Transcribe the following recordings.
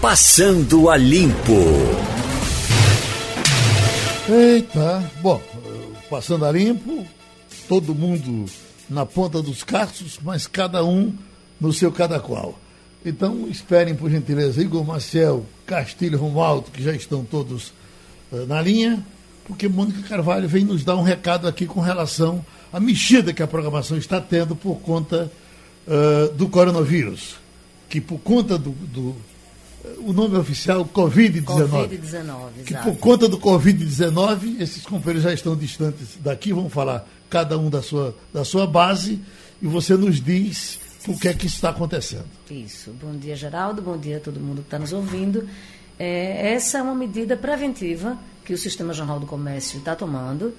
Passando a Limpo. Eita, bom, passando a limpo, todo mundo na ponta dos cascos, mas cada um no seu cada qual. Então, esperem, por gentileza, Igor Maciel, Castilho Romualdo, que já estão todos uh, na linha, porque Mônica Carvalho vem nos dar um recado aqui com relação à mexida que a programação está tendo por conta uh, do coronavírus. Que por conta do, do o nome oficial Covid-19. Covid-19, Que por conta do Covid-19, esses companheiros já estão distantes daqui, vão falar cada um da sua, da sua base, e você nos diz o que é que está acontecendo. Isso. Bom dia, Geraldo. Bom dia a todo mundo que está nos ouvindo. É, essa é uma medida preventiva que o Sistema Jornal do Comércio está tomando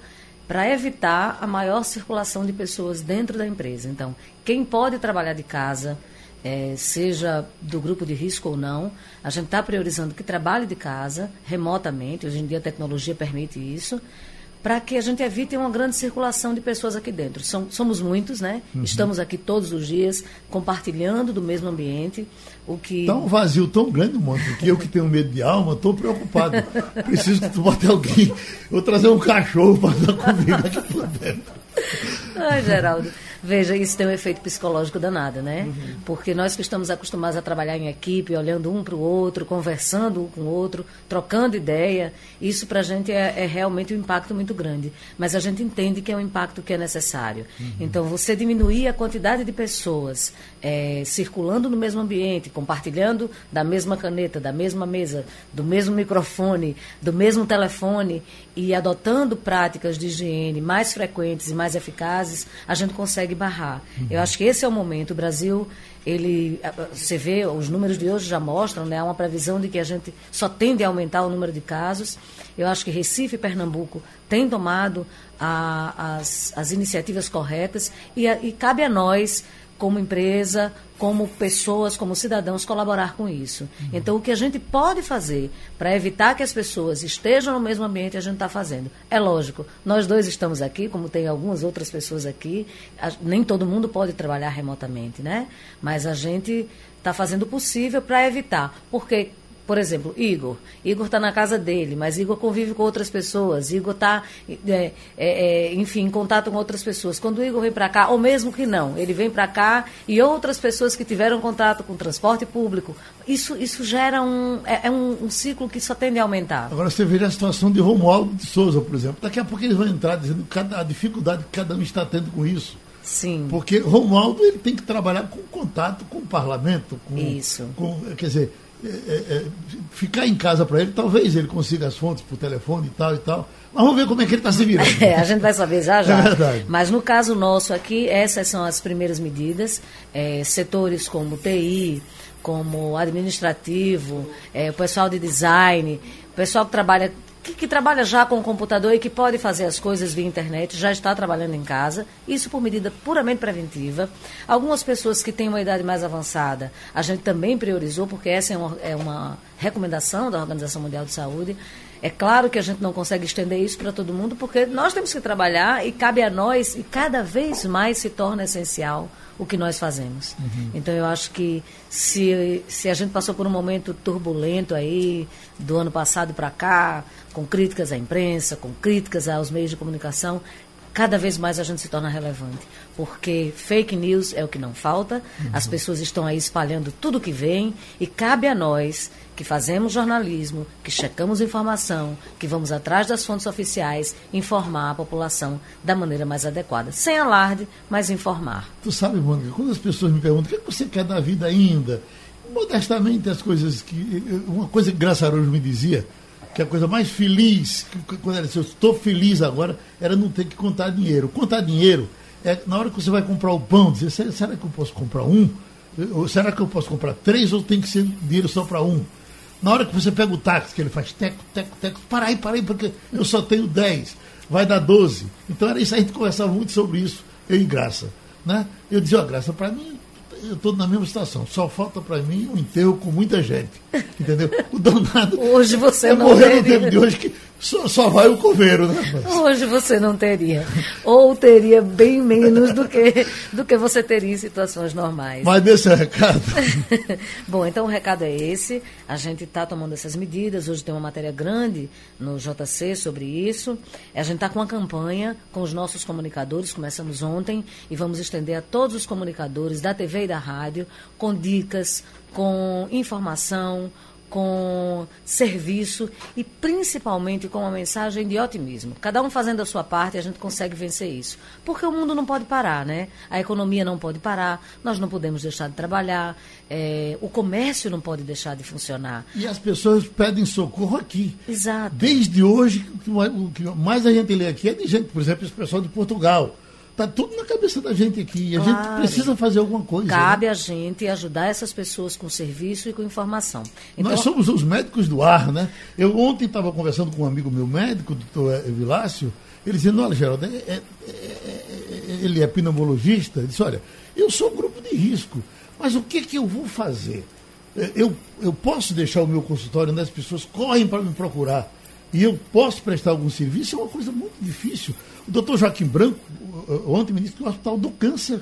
para evitar a maior circulação de pessoas dentro da empresa. Então, quem pode trabalhar de casa, é, seja do grupo de risco ou não, a gente está priorizando que trabalhe de casa, remotamente, hoje em dia a tecnologia permite isso, para que a gente evite uma grande circulação de pessoas aqui dentro. Somos muitos, né? Uhum. Estamos aqui todos os dias compartilhando do mesmo ambiente. O que... Está um vazio tão grande, Mônica, que eu que tenho medo de alma, estou preocupado. Preciso que tu bote alguém. Vou trazer um cachorro para dar comida aqui por dentro. Ai, Geraldo. Veja, isso tem um efeito psicológico danado, né? Uhum. Porque nós que estamos acostumados a trabalhar em equipe, olhando um para o outro, conversando um com o outro, trocando ideia, isso para a gente é, é, realmente um impacto muito grande. Mas a gente entende que é um impacto que é necessário. Uhum. Então, você diminuir a quantidade de pessoas é, circulando no mesmo ambiente, compartilhando da mesma caneta, da mesma mesa, do mesmo microfone, do mesmo telefone e adotando práticas de higiene mais frequentes e mais eficazes, a gente consegue barrar. Uhum. Eu acho que esse é o momento. O Brasil, ele, você vê, os números de hoje já mostram, né, uma previsão de que a gente só tende a aumentar o número de casos. Eu acho que Recife e Pernambuco têm tomado a, as, as iniciativas corretas e, a, e cabe a nós como empresa, como pessoas, como cidadãos, colaborar com isso. Uhum. Então, o que a gente pode fazer para evitar que as pessoas estejam no mesmo ambiente, a gente está fazendo. É lógico, nós dois estamos aqui, como tem algumas outras pessoas aqui, a, nem todo mundo pode trabalhar remotamente, né? Mas a gente está fazendo o possível para evitar. Porque por exemplo, Igor. Igor está na casa dele, mas Igor convive com outras pessoas. Igor está, é, é, é, enfim, em contato com outras pessoas. Quando o Igor vem para cá, ou mesmo que não, ele vem para cá e outras pessoas que tiveram contato com transporte público, isso, isso gera um, é, é, um, um, ciclo que só tende a aumentar. Agora você vê a situação de Romualdo de Souza, por exemplo. Daqui a pouco eles vão entrar dizendo cada, a dificuldade que cada um está tendo com isso. Sim. Porque Romualdo ele tem que trabalhar com contato com o parlamento. Com, Isso. Com, quer dizer, é, é, ficar em casa para ele, talvez ele consiga as fontes por telefone e tal e tal. Mas vamos ver como é que ele está se virando. É, a gente vai saber já já. É verdade. Mas no caso nosso aqui, essas são as primeiras medidas. É, setores como TI, como administrativo, é, o pessoal de design, o pessoal que trabalha que, que, trabalha já com o computador e que pode fazer as coisas via internet, já está trabalhando em casa, isso por medida puramente preventiva. Algumas pessoas que têm uma idade mais avançada, a gente também priorizou, porque essa é uma, é uma recomendação da Organização Mundial de Saúde. É claro que a gente não consegue estender isso para todo mundo, porque nós temos que trabalhar e cabe a nós, e cada vez mais se torna essencial o que nós fazemos. Uhum. Então eu acho que se, se a gente passou por um momento turbulento aí, do ano passado para cá, com críticas à imprensa, com críticas aos meios de comunicação, cada vez mais a gente se torna relevante. Porque fake news é o que não falta, uhum. as pessoas estão aí espalhando tudo o que vem e cabe a nós que fazemos jornalismo, que checamos informação, que vamos atrás das fontes oficiais, informar a população da maneira mais adequada. Sem alarde, mas informar. Tu sabe, Mônica, quando as pessoas me perguntam o que você quer da vida ainda, modestamente as coisas que. Uma coisa que Graça Araújo me dizia, que a coisa mais feliz, quando ela disse, eu estou feliz agora, era não ter que contar dinheiro. Contar dinheiro é na hora que você vai comprar o pão, dizer, será que eu posso comprar um? Ou será que eu posso comprar três ou tem que ser dinheiro só para um? Na hora que você pega o táxi, que ele faz teco, teco, teco, para aí, para aí, porque eu só tenho 10, vai dar 12. Então era isso, a gente conversava muito sobre isso, eu e Graça. Né? Eu dizia, ó, Graça, para mim, eu estou na mesma situação. Só falta para mim um enterro com muita gente. Entendeu? O danado. Hoje você é não morrer no tempo de hoje que só, só vai o coveiro, né? Hoje você não teria. Ou teria bem menos do que, do que você teria em situações normais. Mas desse é o recado. Bom, então o recado é esse. A gente está tomando essas medidas. Hoje tem uma matéria grande no JC sobre isso. A gente está com uma campanha com os nossos comunicadores. Começamos ontem e vamos estender a todos os comunicadores da TV e da rádio com dicas, com informação com serviço e principalmente com uma mensagem de otimismo. Cada um fazendo a sua parte, a gente consegue vencer isso. Porque o mundo não pode parar, né? A economia não pode parar, nós não podemos deixar de trabalhar, é, o comércio não pode deixar de funcionar. E as pessoas pedem socorro aqui. Exato. Desde hoje, o que mais a gente lê aqui é de gente, por exemplo, esse pessoal de Portugal Está tudo na cabeça da gente aqui. E a gente precisa fazer alguma coisa. Cabe né? a gente ajudar essas pessoas com serviço e com informação. Então, Nós somos os médicos do ar, né? Eu ontem estava conversando com um amigo meu médico, o doutor Vilácio, ele dizendo, olha, Geraldo, é, é, é, ele é pneumologista, ele disse, olha, eu sou um grupo de risco, mas o que, que eu vou fazer? Eu, eu posso deixar o meu consultório onde as pessoas correm para me procurar e eu posso prestar algum serviço? É uma coisa muito difícil. O doutor Joaquim Branco, ontem me disse que o Hospital do Câncer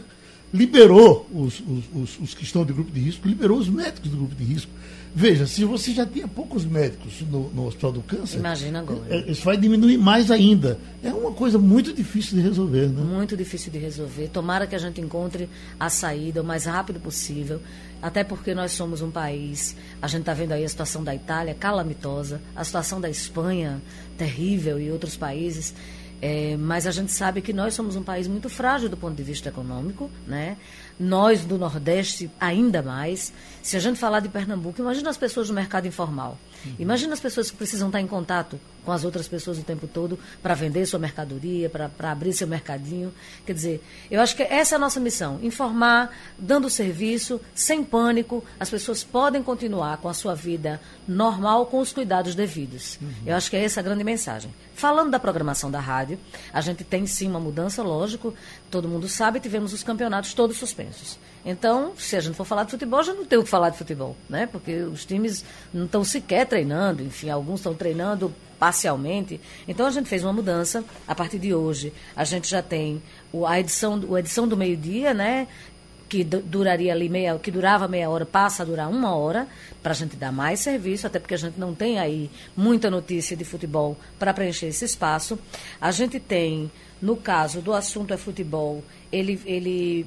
liberou os, os, os, os, que estão de grupo de risco, liberou os médicos do grupo de risco. Veja, se você já tinha poucos médicos no, no Hospital do Câncer, Imagina agora. É, isso vai diminuir mais ainda. É uma coisa muito difícil de resolver, né? Muito difícil de resolver. Tomara que a gente encontre a saída o mais rápido possível, até porque nós somos um país, a gente está vendo aí a situação da Itália calamitosa, a situação da Espanha terrível e outros países. É, mas a gente sabe que nós somos um país muito frágil do ponto de vista econômico, né? Nós do Nordeste ainda mais. Se a gente falar de Pernambuco, imagina as pessoas do mercado informal. Uhum. Imagina as pessoas que precisam estar em contato com as outras pessoas o tempo todo para vender sua mercadoria, para abrir seu mercadinho. Quer dizer, eu acho que essa é a nossa missão: informar, dando serviço, sem pânico. As pessoas podem continuar com a sua vida normal, com os cuidados devidos. Uhum. Eu acho que é essa a grande mensagem. Falando da programação da rádio, a gente tem sim uma mudança, lógico. Todo mundo sabe, tivemos os campeonatos todos suspensos. Então, se a gente for falar de futebol, já não tem o que falar de futebol, né? Porque os times não estão sequer treinando, enfim, alguns estão treinando parcialmente. Então a gente fez uma mudança. A partir de hoje, a gente já tem a edição, a edição do meio-dia, né? que duraria ali meia, que durava meia hora, passa a durar uma hora, para a gente dar mais serviço, até porque a gente não tem aí muita notícia de futebol para preencher esse espaço. A gente tem, no caso do assunto é futebol, ele, ele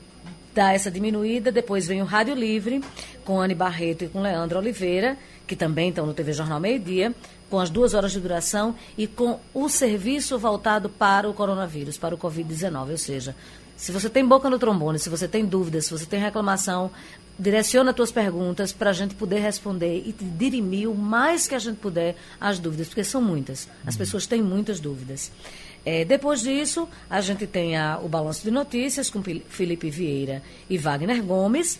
dá essa diminuída, depois vem o Rádio Livre, com Anne Barreto e com Leandro Oliveira, que também estão no TV Jornal Meio Dia, com as duas horas de duração e com o serviço voltado para o coronavírus, para o Covid-19. Ou seja, se você tem boca no trombone, se você tem dúvidas, se você tem reclamação, direciona as tuas perguntas para a gente poder responder e dirimir o mais que a gente puder as dúvidas, porque são muitas. As pessoas têm muitas dúvidas. É, depois disso, a gente tem a, o balanço de notícias com Felipe Vieira e Wagner Gomes.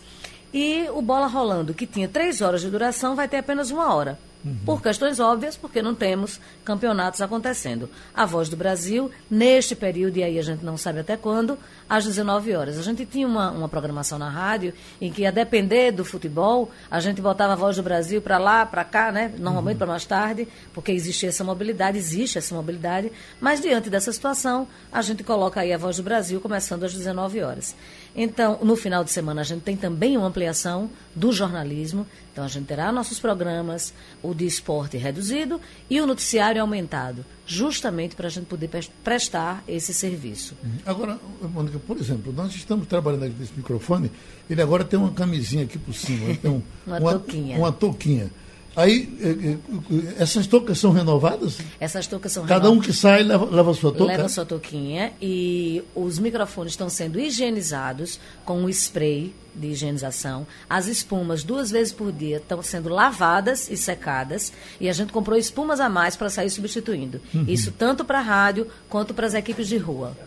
E o Bola Rolando, que tinha três horas de duração, vai ter apenas uma hora. Uhum. Por questões óbvias, porque não temos campeonatos acontecendo. A Voz do Brasil, neste período, e aí a gente não sabe até quando, às 19 horas. A gente tinha uma, uma programação na rádio em que, a depender do futebol, a gente botava a Voz do Brasil para lá, para cá, né? normalmente uhum. para mais tarde, porque existia essa mobilidade, existe essa mobilidade, mas diante dessa situação, a gente coloca aí a Voz do Brasil começando às 19 horas. Então, no final de semana, a gente tem também uma ampliação do jornalismo. Então, a gente terá nossos programas, o de esporte reduzido e o noticiário aumentado, justamente para a gente poder prestar esse serviço. Uhum. Agora, Mônica, por exemplo, nós estamos trabalhando aqui nesse microfone, ele agora tem uma camisinha aqui por cima, tem um, uma, uma touquinha. Uma touquinha. Aí, eh, eh, essas toucas são renovadas? Essas toucas são Cada renovadas. um que sai leva, leva a sua touca? Leva a sua touquinha e os microfones estão sendo higienizados com um spray de higienização. As espumas, duas vezes por dia, estão sendo lavadas e secadas. E a gente comprou espumas a mais para sair substituindo. Uhum. Isso tanto para a rádio quanto para as equipes de rua.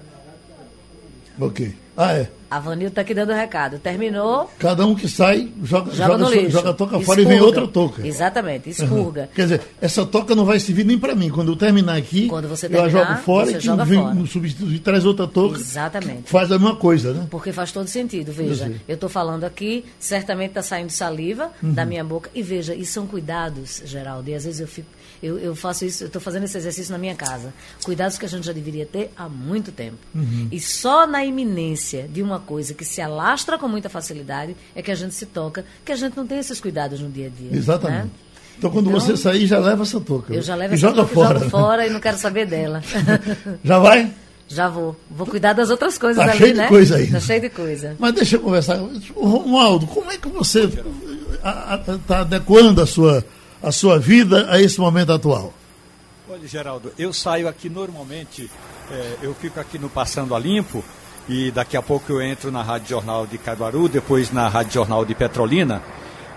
Ok. Ah, é. A Vanil está aqui dando recado. Terminou. Cada um que sai joga, joga, joga, joga a toca fora e vem outra toca. Exatamente, expurga. Uhum. Quer dizer, essa toca não vai servir nem para mim. Quando eu terminar aqui, Quando você terminar, eu jogo fora e quem vem fora. no substituir traz outra toca. Exatamente. Faz a mesma coisa, né? Porque faz todo sentido. Veja, eu estou falando aqui, certamente está saindo saliva uhum. da minha boca. E veja, e são cuidados, Geraldo. E às vezes eu fico. Eu, eu faço isso, eu estou fazendo esse exercício na minha casa. Cuidados que a gente já deveria ter há muito tempo. Uhum. E só na iminência de uma coisa que se alastra com muita facilidade é que a gente se toca, que a gente não tem esses cuidados no dia a dia. Exatamente. Né? Então, quando então, você sair, já leva essa touca. Eu já levo essa joga touca, fora. jogo fora e não quero saber dela. já vai? Já vou. Vou cuidar das outras coisas tá ali, cheio né? De coisa aí. Tá cheio de coisa. Mas deixa eu conversar. Romualdo, como é que você está adequando a sua, a sua vida a esse momento atual? Olha, Geraldo, eu saio aqui normalmente, é, eu fico aqui no Passando a Limpo, e daqui a pouco eu entro na Rádio Jornal de Caruaru, depois na Rádio Jornal de Petrolina,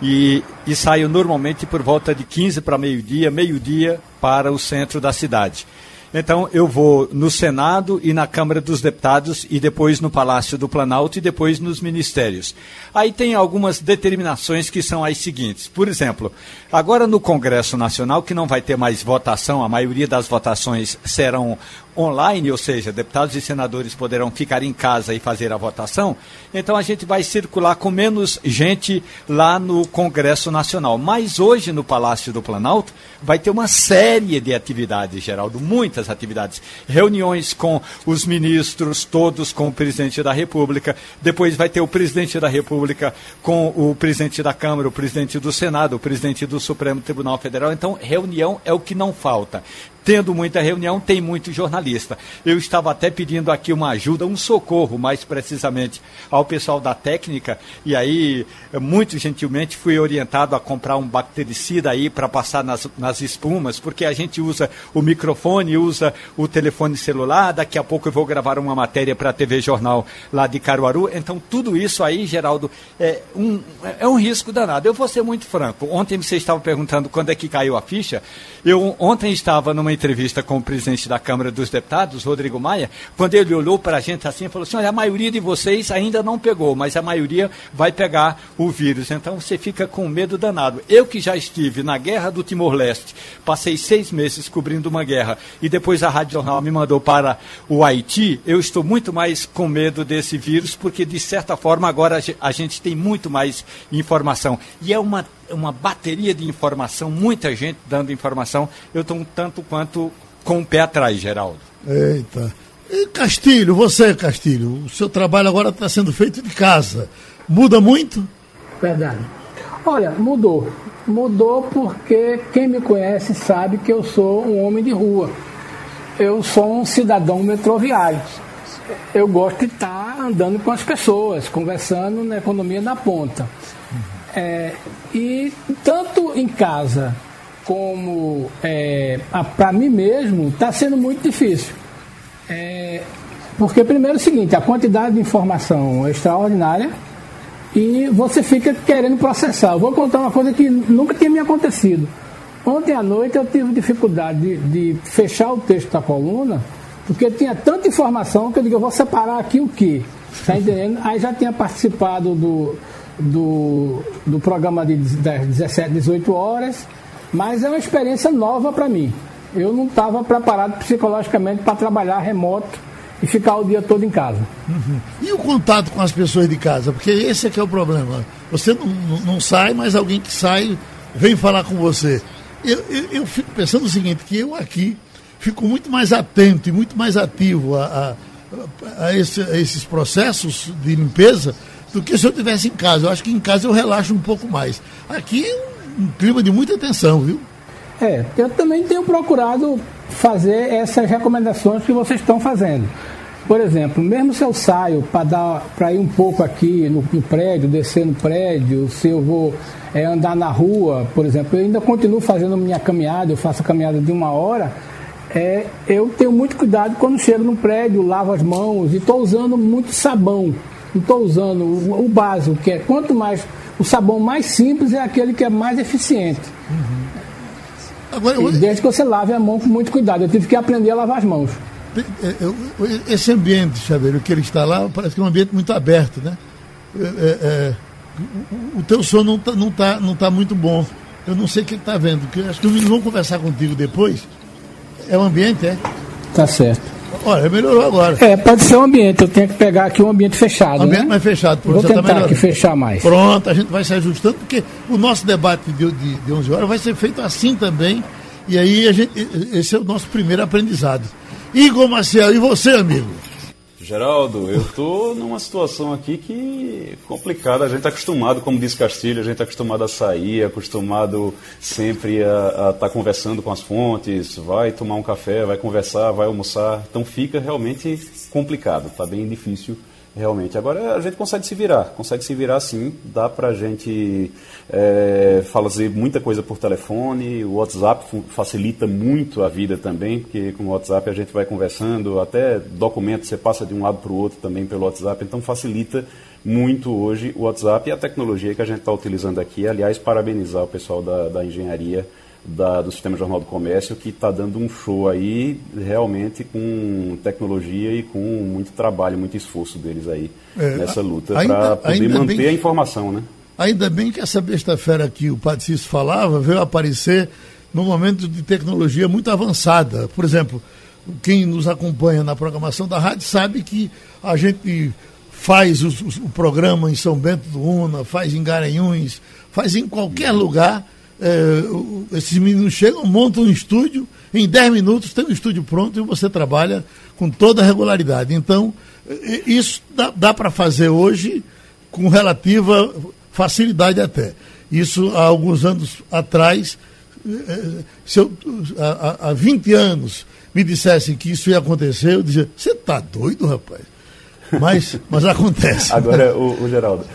e, e saio normalmente por volta de 15 para meio-dia, meio-dia para o centro da cidade. Então eu vou no Senado e na Câmara dos Deputados e depois no Palácio do Planalto e depois nos ministérios. Aí tem algumas determinações que são as seguintes. Por exemplo, agora no Congresso Nacional, que não vai ter mais votação, a maioria das votações serão online, ou seja, deputados e senadores poderão ficar em casa e fazer a votação, então a gente vai circular com menos gente lá no Congresso Nacional. Mas hoje no Palácio do Planalto vai ter uma série de atividades, Geraldo, muitas atividades. Reuniões com os ministros, todos com o presidente da República. Depois vai ter o presidente da República com o presidente da Câmara, o presidente do Senado, o presidente do Supremo Tribunal Federal. Então, reunião é o que não falta tendo muita reunião, tem muito jornalista. Eu estava até pedindo aqui uma ajuda, um socorro, mais precisamente, ao pessoal da técnica, e aí, muito gentilmente, fui orientado a comprar um bactericida aí para passar nas, nas espumas, porque a gente usa o microfone, usa o telefone celular, daqui a pouco eu vou gravar uma matéria para a TV Jornal lá de Caruaru, então tudo isso aí, Geraldo, é um, é um risco danado. Eu vou ser muito franco, ontem você estava perguntando quando é que caiu a ficha, eu ontem estava numa entrevista com o presidente da Câmara dos Deputados, Rodrigo Maia, quando ele olhou para a gente assim e falou assim: olha, a maioria de vocês ainda não pegou, mas a maioria vai pegar o vírus. Então você fica com medo danado. Eu que já estive na guerra do Timor-Leste, passei seis meses cobrindo uma guerra e depois a Rádio Jornal me mandou para o Haiti, eu estou muito mais com medo desse vírus, porque de certa forma agora a gente tem muito mais informação. E é uma uma bateria de informação, muita gente dando informação. Eu estou um tanto quanto com o pé atrás, Geraldo. Eita. E Castilho, você, Castilho, o seu trabalho agora está sendo feito de casa. Muda muito? Verdade. Olha, mudou. Mudou porque quem me conhece sabe que eu sou um homem de rua. Eu sou um cidadão metroviário. Eu gosto de estar andando com as pessoas, conversando na economia na ponta. É, e tanto em casa como é, para mim mesmo está sendo muito difícil. É, porque primeiro é o seguinte, a quantidade de informação é extraordinária e você fica querendo processar. Eu vou contar uma coisa que nunca tinha me acontecido. Ontem à noite eu tive dificuldade de, de fechar o texto da coluna, porque tinha tanta informação que eu digo, eu vou separar aqui o quê? Tá entendendo? Aí já tinha participado do, do, do programa de 17, 18 horas, mas é uma experiência nova para mim. Eu não estava preparado psicologicamente para trabalhar remoto e ficar o dia todo em casa. Uhum. E o contato com as pessoas de casa? Porque esse é que é o problema. Você não, não, sai, mas alguém que sai vem falar com você. Eu, eu, eu, fico pensando o seguinte, que eu aqui fico muito mais atento e muito mais ativo a, a, a, esse, a esses processos de limpeza do que se eu estivesse em casa. Eu acho que em casa eu relaxo um pouco mais. Aqui é um, um clima de muita tensão, viu? É, eu também tenho procurado fazer essas recomendações que vocês estão fazendo. Por exemplo, mesmo se eu saio para ir um pouco aqui no, no, prédio, descer no prédio, se eu vou é, andar na rua, por exemplo, eu ainda continuo fazendo minha caminhada, eu faço a caminhada de uma hora, é, eu tenho muito cuidado quando chego no prédio, lavo as mãos e estou usando muito sabão. Não estou usando o, o, básico, que é quanto mais. O sabão mais simples é aquele que é mais eficiente. Uhum. Agora. Desde que você lave a mão com muito cuidado. Eu tive que aprender a lavar as mãos. esse ambiente, Chaveiro, que ele está lá, parece que é um ambiente muito aberto, né? É, é, o, o, teu som não está não tá, não tá muito bom. Eu não sei o que está vendo, acho que os meninos vão conversar contigo depois. É o ambiente, é? Tá certo. Olha, melhorou agora. É, pode ser um ambiente. Eu tenho que pegar aqui um ambiente fechado. Ambiente né? mais fechado. Vou tá tentar tá aqui fechar mais. Pronto, a gente vai se ajustando, porque o nosso debate de, de, de 11 horas vai ser feito assim também. E aí a gente, esse é o nosso primeiro aprendizado. Igor Marcel, e você, amigo? Geraldo, eu estou numa situação aqui que complicada. A gente está acostumado, como diz Castilho, a gente está acostumado a sair, acostumado sempre a estar tá conversando com as fontes, vai tomar um café, vai conversar, vai almoçar. Então fica realmente complicado, está bem difícil realmente. Agora a gente consegue se virar, consegue se virar sim, dá para a gente é, fazer muita coisa por telefone, o WhatsApp facilita muito a vida também, porque com o WhatsApp a gente vai conversando, até documentos você passa de um lado para o outro também pelo WhatsApp, então facilita muito hoje o WhatsApp e a tecnologia que a gente está utilizando aqui. Aliás, parabenizar o pessoal da, da engenharia da, do Sistema Jornal do Comércio, que está dando um show aí, realmente com tecnologia e com muito trabalho, muito esforço deles aí é, nessa luta para poder manter bem, a informação, né? Ainda bem que essa besta-feira que o Padre Cício falava veio aparecer num momento de tecnologia muito avançada. Por exemplo, quem nos acompanha na programação da rádio sabe que a gente faz o, o programa em São Bento do Una, faz em Garanhuns, faz em qualquer lugar é, esses meninos chegam, montam um estúdio, em 10 minutos tem um estúdio pronto e você trabalha com toda a regularidade. Então, isso dá, dá para fazer hoje com relativa facilidade até. Isso há alguns anos atrás, é, se eu, há, há 20 anos me dissessem que isso ia acontecer, eu dizia, você está doido, rapaz? Mas, mas acontece. Agora, o, o Geraldo,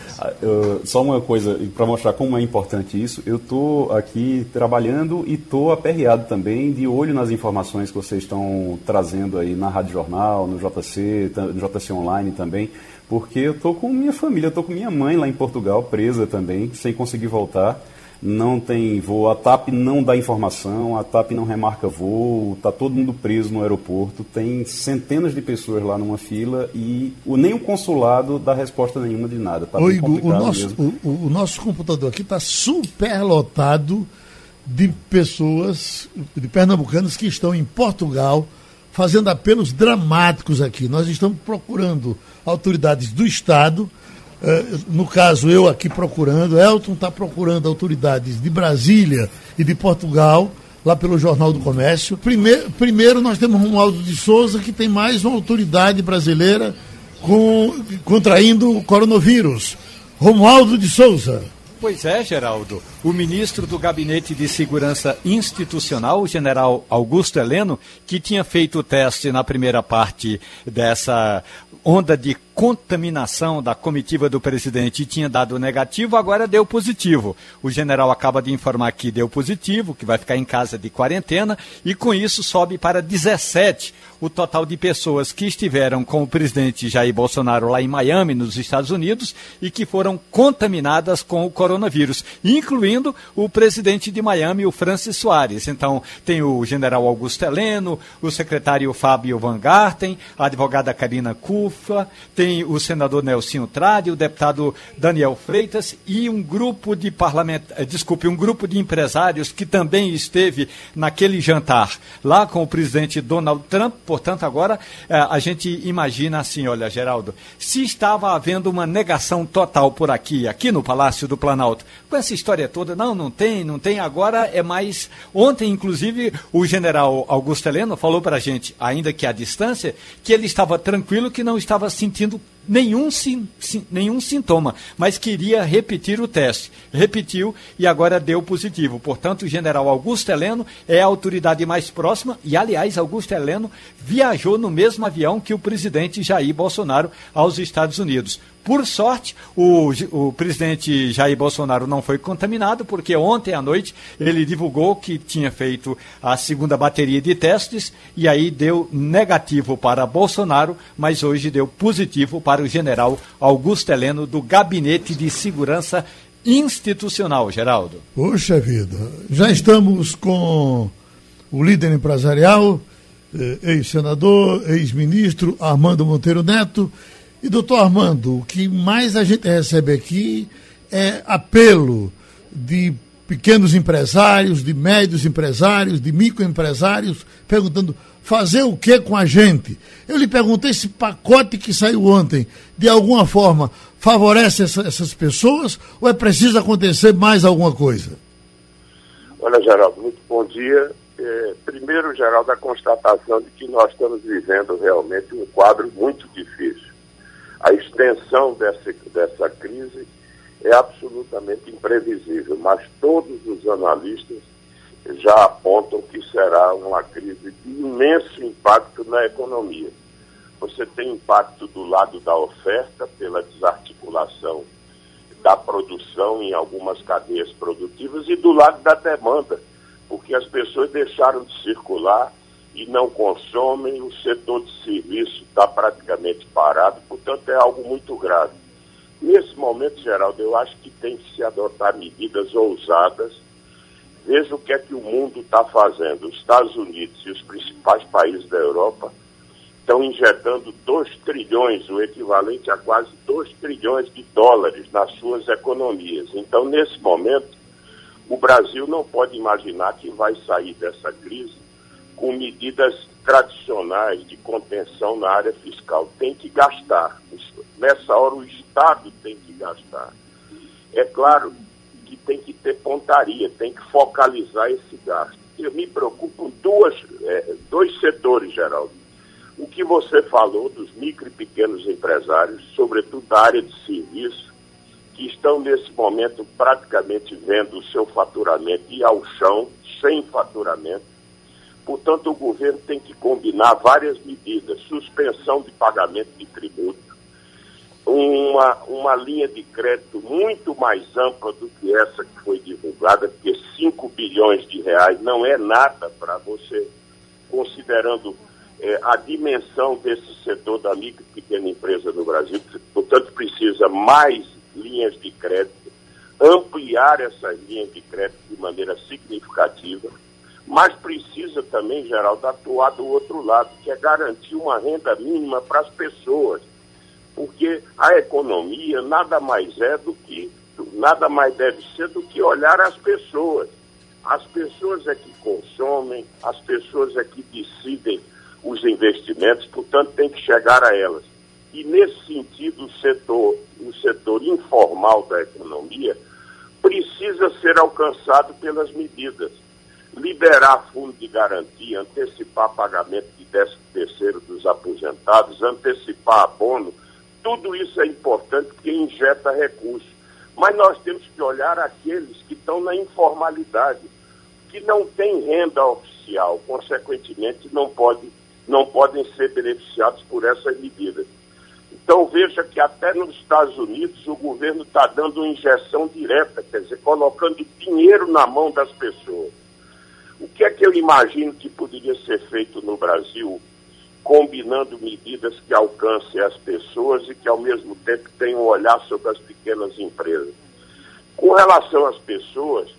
eu, só uma coisa, para mostrar como é importante isso, eu estou aqui trabalhando e estou aperreado também, de olho nas informações que vocês estão trazendo aí na Rádio Jornal, no JC, no JC Online também, porque eu estou com minha família, estou com minha mãe lá em Portugal, presa também, sem conseguir voltar não tem voo, a TAP não dá informação, a TAP não remarca voo, está todo mundo preso no aeroporto, tem centenas de pessoas lá numa fila e o, nem o consulado dá resposta nenhuma de nada. Tá Ô, Igor, o, nosso, o, o, nosso computador aqui está super lotado de pessoas, de pernambucanos que estão em Portugal fazendo apelos dramáticos aqui. Nós estamos procurando autoridades do Estado no caso, eu aqui procurando, Elton está procurando autoridades de Brasília e de Portugal, lá pelo Jornal do Comércio. Primeiro, primeiro nós temos Romualdo de Souza, que tem mais uma autoridade brasileira com, contraindo o coronavírus. Romualdo de Souza. Pois é, Geraldo. O ministro do Gabinete de Segurança Institucional, o general Augusto Heleno, que tinha feito o teste na primeira parte dessa onda de contaminação da comitiva do presidente tinha dado negativo, agora deu positivo. O general acaba de informar que deu positivo, que vai ficar em casa de quarentena, e com isso sobe para 17 o total de pessoas que estiveram com o presidente Jair Bolsonaro lá em Miami, nos Estados Unidos, e que foram contaminadas com o coronavírus, incluindo o presidente de Miami, o Francis Soares. Então, tem o general Augusto Heleno, o secretário Fábio Van Garten, a advogada Karina Kufa, tem o senador Nelsinho Trade, o deputado Daniel Freitas e um grupo de parlamentares, eh, desculpe, um grupo de empresários que também esteve naquele jantar lá com o presidente Donald Trump, Portanto, agora eh, a gente imagina assim, olha, Geraldo, se estava havendo uma negação total por aqui, aqui no Palácio do Planalto, com essa história toda, não, não tem, não tem, agora é mais. Ontem, inclusive, o general Augusto Heleno falou para a gente, ainda que à distância, que ele estava tranquilo, que não estava sentindo nenhum, sim, sim, nenhum sintoma, mas queria repetir o teste. Repetiu e agora deu positivo. Portanto, o general Augusto Heleno é a autoridade mais próxima e, aliás, Augusto Heleno viajou no mesmo avião que o presidente Jair Bolsonaro aos Estados Unidos. Por sorte, o, o presidente Jair Bolsonaro não foi contaminado, porque ontem à noite ele divulgou que tinha feito a segunda bateria de testes e aí deu negativo para Bolsonaro, mas hoje deu positivo para o general Augusto Heleno, do Gabinete de Segurança Institucional, Geraldo. Poxa vida, já estamos com o líder empresarial eh, ex-senador, ex-ministro Armando Monteiro Neto. E, doutor Armando, o que mais a gente recebe aqui é apelo de pequenos empresários, de médios empresários, de microempresários, perguntando fazer o que com a gente? Eu lhe perguntei esse pacote que saiu ontem, de alguma forma, favorece essa, essas pessoas ou é preciso acontecer mais alguma coisa? Olha, Geraldo, muito bom dia. É, primeiro, Geraldo, a constatação de que nós estamos vivendo realmente um quadro muito difícil. A extensão dessa, dessa crise é absolutamente imprevisível, mas todos os analistas já apontam que será uma crise de imenso impacto na economia. Você tem impacto do lado da oferta pela desarticulação da produção em algumas cadeias produtivas e do lado da demanda, porque as pessoas deixaram de circular e não consomem, o setor de serviço está praticamente parado, portanto é algo muito grave. Nesse momento, Geraldo, eu acho que tem que se adotar medidas ousadas. Veja o que é que o mundo está fazendo. Os Estados Unidos e os principais países da Europa estão injetando 2 trilhões, o equivalente a quase 2 trilhões de dólares nas suas economias. Então, nesse momento, o Brasil não pode imaginar que vai sair dessa crise com medidas tradicionais de contenção na área fiscal. Tem que gastar. Nessa hora, o Estado tem que gastar. É claro que tem que ter pontaria, tem que focalizar esse gasto. Eu me preocupo duas, é, dois setores, Geraldo. O que você falou dos micro e pequenos empresários, sobretudo da área de serviço, que estão nesse momento praticamente vendo o seu faturamento ir ao chão, sem faturamento Portanto, o governo tem que combinar várias medidas: suspensão de pagamento de tributo, uma, uma linha de crédito muito mais ampla do que essa que foi divulgada, porque 5 bilhões de reais não é nada para você, considerando é, a dimensão desse setor da micro e pequena empresa no Brasil. Portanto, precisa mais linhas de crédito, ampliar essas linhas de crédito de maneira significativa mas precisa também, Geraldo, atuar do outro lado, que é garantir uma renda mínima para as pessoas. Porque a economia nada mais é do que, nada mais deve ser do que olhar as pessoas. As pessoas é que consomem, as pessoas é que decidem os investimentos, portanto tem que chegar a elas. E nesse sentido, o setor, o setor informal da economia precisa ser alcançado pelas medidas liberar fundo de garantia, antecipar pagamento de 13 terceiro dos aposentados, antecipar abono, tudo isso é importante porque injeta recursos. Mas nós temos que olhar aqueles que estão na informalidade, que não têm renda oficial, consequentemente não, pode, não podem ser beneficiados por essas medidas. Então veja que até nos Estados Unidos o governo está dando uma injeção direta, quer dizer, colocando dinheiro na mão das pessoas. O que é que eu imagino que poderia ser feito no Brasil, combinando medidas que alcancem as pessoas e que, ao mesmo tempo, tenham um olhar sobre as pequenas empresas? Com relação às pessoas,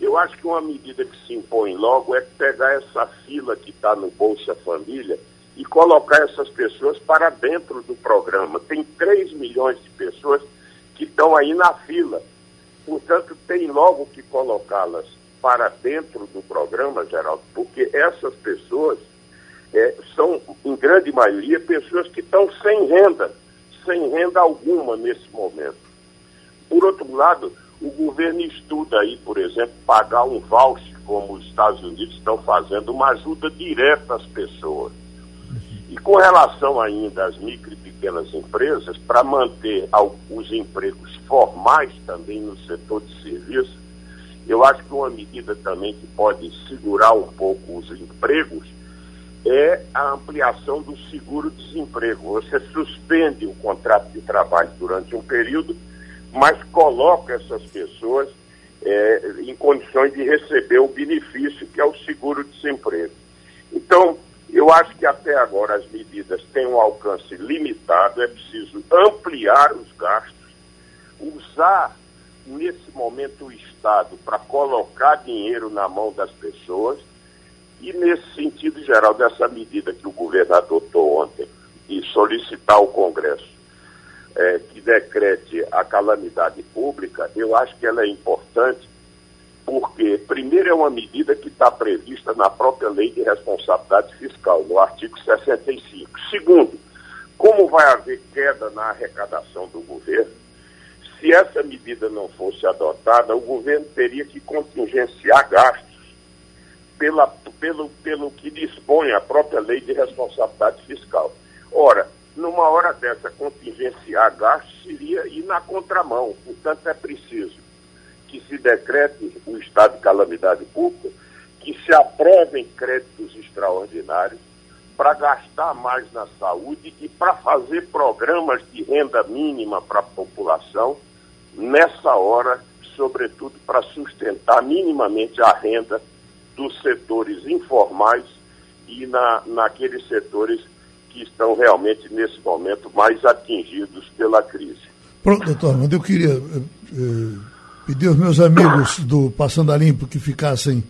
eu acho que uma medida que se impõe logo é pegar essa fila que está no Bolsa Família e colocar essas pessoas para dentro do programa. Tem 3 milhões de pessoas que estão aí na fila. Portanto, tem logo que colocá-las para dentro do programa, Geraldo, porque essas pessoas é, são, em grande maioria, pessoas que estão sem renda, sem renda alguma nesse momento. Por outro lado, o governo estuda aí, por exemplo, pagar um voucher, como os Estados Unidos estão fazendo, uma ajuda direta às pessoas. E com relação ainda às micro e pequenas empresas, para manter os empregos formais também no setor de serviços, eu acho que uma medida também que pode segurar um pouco os empregos é a ampliação do seguro-desemprego. Você suspende o contrato de trabalho durante um período, mas coloca essas pessoas é, em condições de receber o benefício que é o seguro-desemprego. Então, eu acho que até agora as medidas têm um alcance limitado, é preciso ampliar os gastos, usar nesse momento o Estado para colocar dinheiro na mão das pessoas E nesse sentido geral, dessa medida que o governo adotou ontem, e solicitar ao Congresso é, que decrete a calamidade pública, eu acho que ela é importante, porque, primeiro, é uma medida que está prevista na própria Lei de Responsabilidade Fiscal, no artigo 65. Segundo, como vai haver queda na arrecadação do governo, se essa medida não fosse adotada, o governo teria que contingenciar gastos pela, pelo, pelo que dispõe a própria Lei de Responsabilidade Fiscal. Ora, numa hora dessa, contingenciar gastos seria ir na contramão. Portanto, é preciso que se decrete o estado de calamidade pública, que se aprovem créditos extraordinários para gastar mais na saúde e para fazer programas de renda mínima para a população nessa hora, sobretudo para sustentar minimamente a renda dos setores informais e na, naqueles setores que estão realmente, nesse momento, mais atingidos pela crise. Pronto, doutor Armando, eu queria eh, eh, pedir aos meus amigos do Passando a Limpo que ficassem,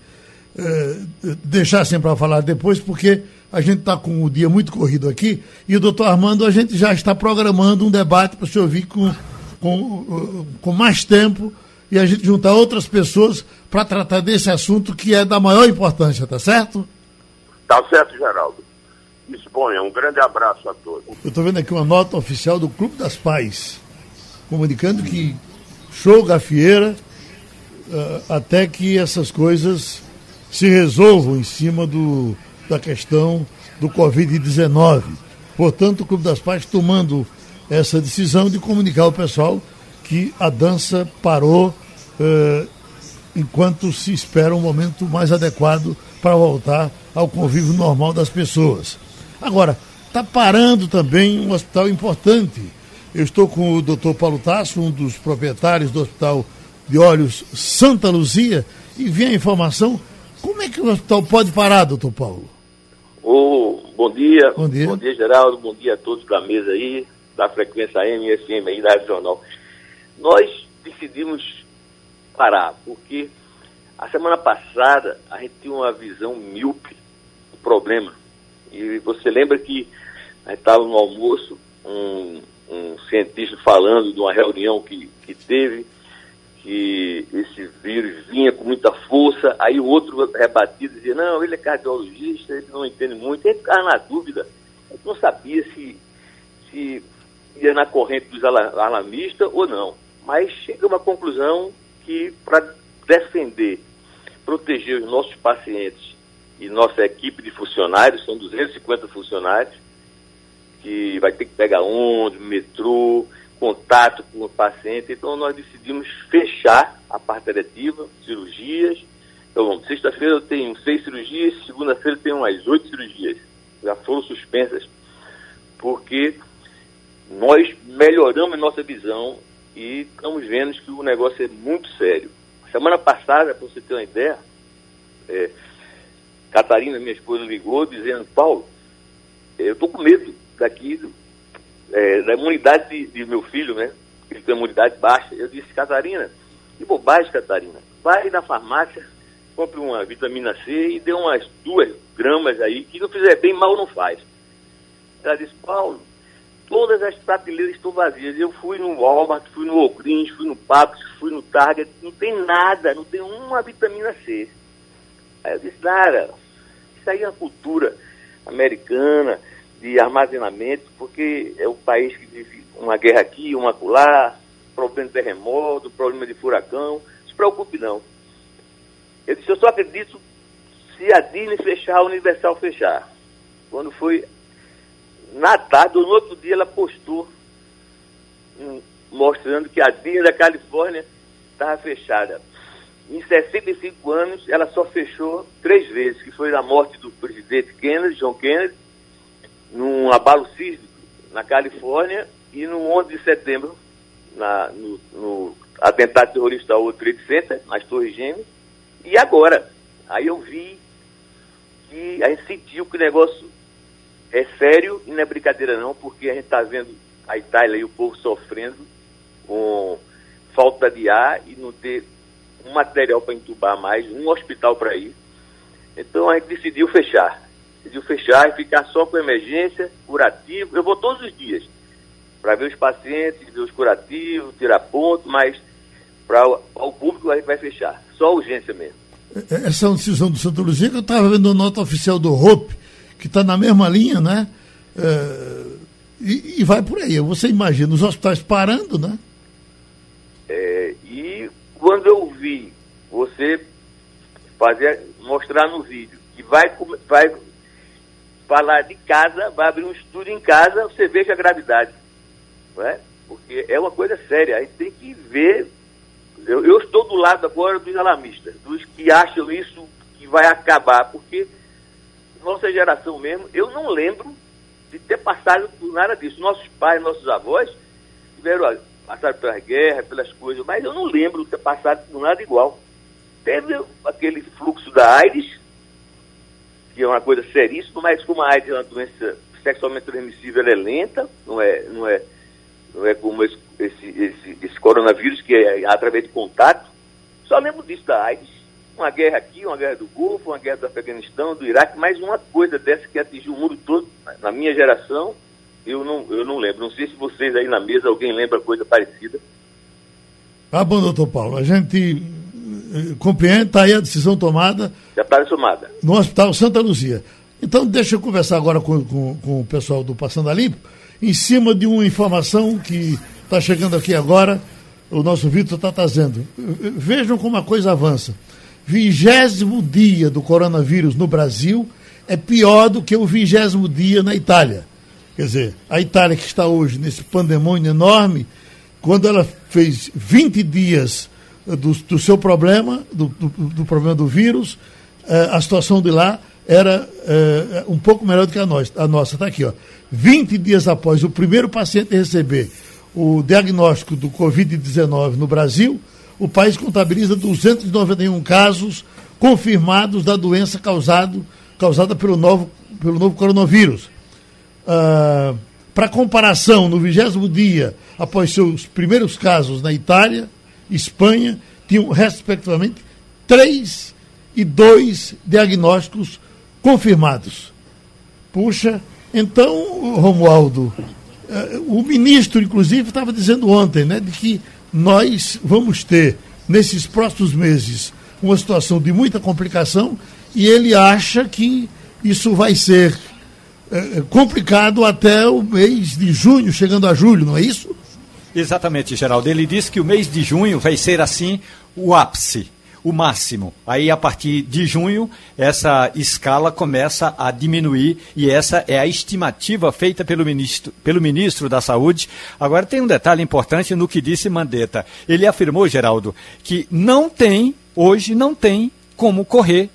eh, deixassem para falar depois, porque a gente está com o dia muito corrido aqui e o doutor Armando, a gente já está programando um debate para o senhor vir com, com, com mais tempo e a gente juntar outras pessoas para tratar desse assunto que é da maior importância, tá certo? Tá certo, Geraldo disponha. Um grande abraço a todos. Eu estou vendo aqui uma nota oficial do Clube das Pais, comunicando que show gafieira uh, até que essas coisas se resolvam em cima do, da questão do Covid-19. Portanto, o Clube das Pais tomando essa decisão de comunicar ao pessoal que a dança parou uh, enquanto se espera um momento mais adequado para voltar ao convívio normal das pessoas. Agora, está parando também um hospital importante. Eu estou com o doutor Paulo Tasso, um dos proprietários do Hospital de Olhos Santa Luzia, e vem a informação. Como é que o hospital pode parar, doutor Paulo? Oh, bom dia. Bom dia. Bom dia, Geraldo. Bom dia a todos da mesa aí, da frequência AM e aí da. Nós decidimos parar, porque a semana passada a gente tinha uma visão míope do problema. E você lembra que estava no almoço um, um, cientista falando de uma reunião que, que teve, que esse vírus vinha com muita força, aí o outro rebatido dizia, não, ele é cardiologista, ele não entende muito, ele ficava na dúvida, ele não sabia se, se ia na corrente dos alarmistas ou não. Mas chega a uma conclusão que para defender, proteger os nossos pacientes e nossa equipe de funcionários, são 250 funcionários, que vai ter que pegar ônibus, metrô, contato com o paciente. Então nós decidimos fechar a parte diretiva, cirurgias. Então, sexta-feira eu tenho seis cirurgias, segunda-feira eu tenho umas oito cirurgias. Já foram suspensas, porque nós melhoramos nossa visão e estamos vendo que o negócio é muito sério. Semana passada, para você ter uma ideia, é, Catarina, minha esposa, ligou dizendo, Paulo, eu estou com medo daqui, é, da imunidade de, de, meu filho, né? Ele tem imunidade baixa. Eu disse, Catarina, que bobagem, Catarina. Vai na farmácia, compre uma vitamina C e dê umas duas gramas aí, que não fizer bem, mal não faz. Ela disse, Paulo, todas as prateleiras estão vazias. Eu fui no Walmart, fui no Walgreens, fui no Papos, fui no Target, não tem nada, não tem uma vitamina C. Aí eu disse, Nara, isso aí é a cultura americana de armazenamento, porque é o país que vive uma guerra aqui, uma acolá, problema de terremoto, problema de furacão. Se preocupe não. Eu disse, eu só acredito se a Disney fechar, a Universal fechar. Quando foi na tarde, ou no outro dia, ela postou um, mostrando que a Disney da Califórnia estava fechada. Em 65 anos, ela só fechou três vezes, que foi na morte do presidente Kennedy, John Kennedy, num abalo sísmico na Califórnia e no 11 de setembro, na, no, no atentado terrorista ao Trade Center, nas Torres Gêmeas. E agora, aí eu vi que a gente sentiu que o negócio é sério e não é brincadeira não, porque a gente está vendo a Itália e o povo sofrendo com falta de ar e não ter um material para entubar mais, um hospital para ir. Então a gente decidiu fechar. Decidiu fechar e ficar só com emergência, curativo. Eu vou todos os dias para ver os pacientes, ver os curativos, tirar ponto, mas para o público a gente vai fechar. Só urgência mesmo. É, essa é uma decisão do Santa Luzia que eu estava vendo a nota oficial do ROP, que está na mesma linha, né? É, e, e, vai por aí. Você imagina os hospitais parando, né? É, e quando eu vi você fazer, mostrar no vídeo que vai, vai falar de casa, vai abrir um estudo em casa, você veja a gravidade. Não é? Porque é uma coisa séria. A gente tem que ver. Eu, eu estou do lado agora dos alarmistas, dos que acham isso que vai acabar, porque nossa geração mesmo, eu não lembro de ter passado por nada disso. Nossos pais, nossos avós tiveram passaram pelas guerras, pelas coisas, mas eu não lembro de ter passado por nada igual. Teve aquele fluxo da AIDS, que é uma coisa seríssima, mas como a AIDS é uma doença sexualmente transmissível, ela é lenta, não é, não é, não é como esse, esse, esse, coronavírus, que é através de contato. Só lembro disso da AIDS. Uma guerra aqui, uma guerra do Golfo, uma guerra do Afeganistão, do Iraque, mais uma coisa dessa que atingiu o mundo todo, na minha geração, eu não, eu não lembro. Não sei se vocês aí na mesa, alguém lembra coisa parecida. Tá bom, doutor Paulo. A gente eh, compreende, está aí a decisão tomada. Já está tomada. No Hospital Santa Luzia. Então, deixa eu conversar agora com, com, com o pessoal do Passando a Limpo, em cima de uma informação que está chegando aqui agora, o nosso Vitor está trazendo. Vejam como a coisa avança. Vigésimo dia do coronavírus no Brasil é pior do que o vigésimo dia na Itália. Quer dizer, a Itália que está hoje nesse pandemônio enorme, quando ela fez 20 dias eh, do, do seu problema, do, do, do, problema do vírus, eh, a situação de lá era eh, um pouco melhor do que a, nós, a nossa. Está aqui, ó. 20 dias após o primeiro paciente receber o diagnóstico do Covid-19 no Brasil, o país contabiliza 291 casos confirmados da doença causado, causada pelo novo, pelo novo coronavírus. Ah, Para comparação, no vigésimo dia, após seus primeiros casos na Itália, Espanha, tinham, respectivamente, três e dois diagnósticos confirmados. Puxa, então, Romualdo, eh, o ministro, inclusive, estava dizendo ontem, né, de que nós vamos ter, nesses próximos meses, uma situação de muita complicação e ele acha que isso vai ser é, complicado até o mês de junho, chegando a julho, não é isso? Exatamente, Geraldo. Ele disse que o mês de junho vai ser assim o ápice, o máximo. Aí, a partir de junho, essa escala começa a diminuir e essa é a estimativa feita pelo ministro, pelo ministro da Saúde. Agora, tem um detalhe importante no que disse Mandetta. Ele afirmou, Geraldo, que não tem, hoje, não tem como correr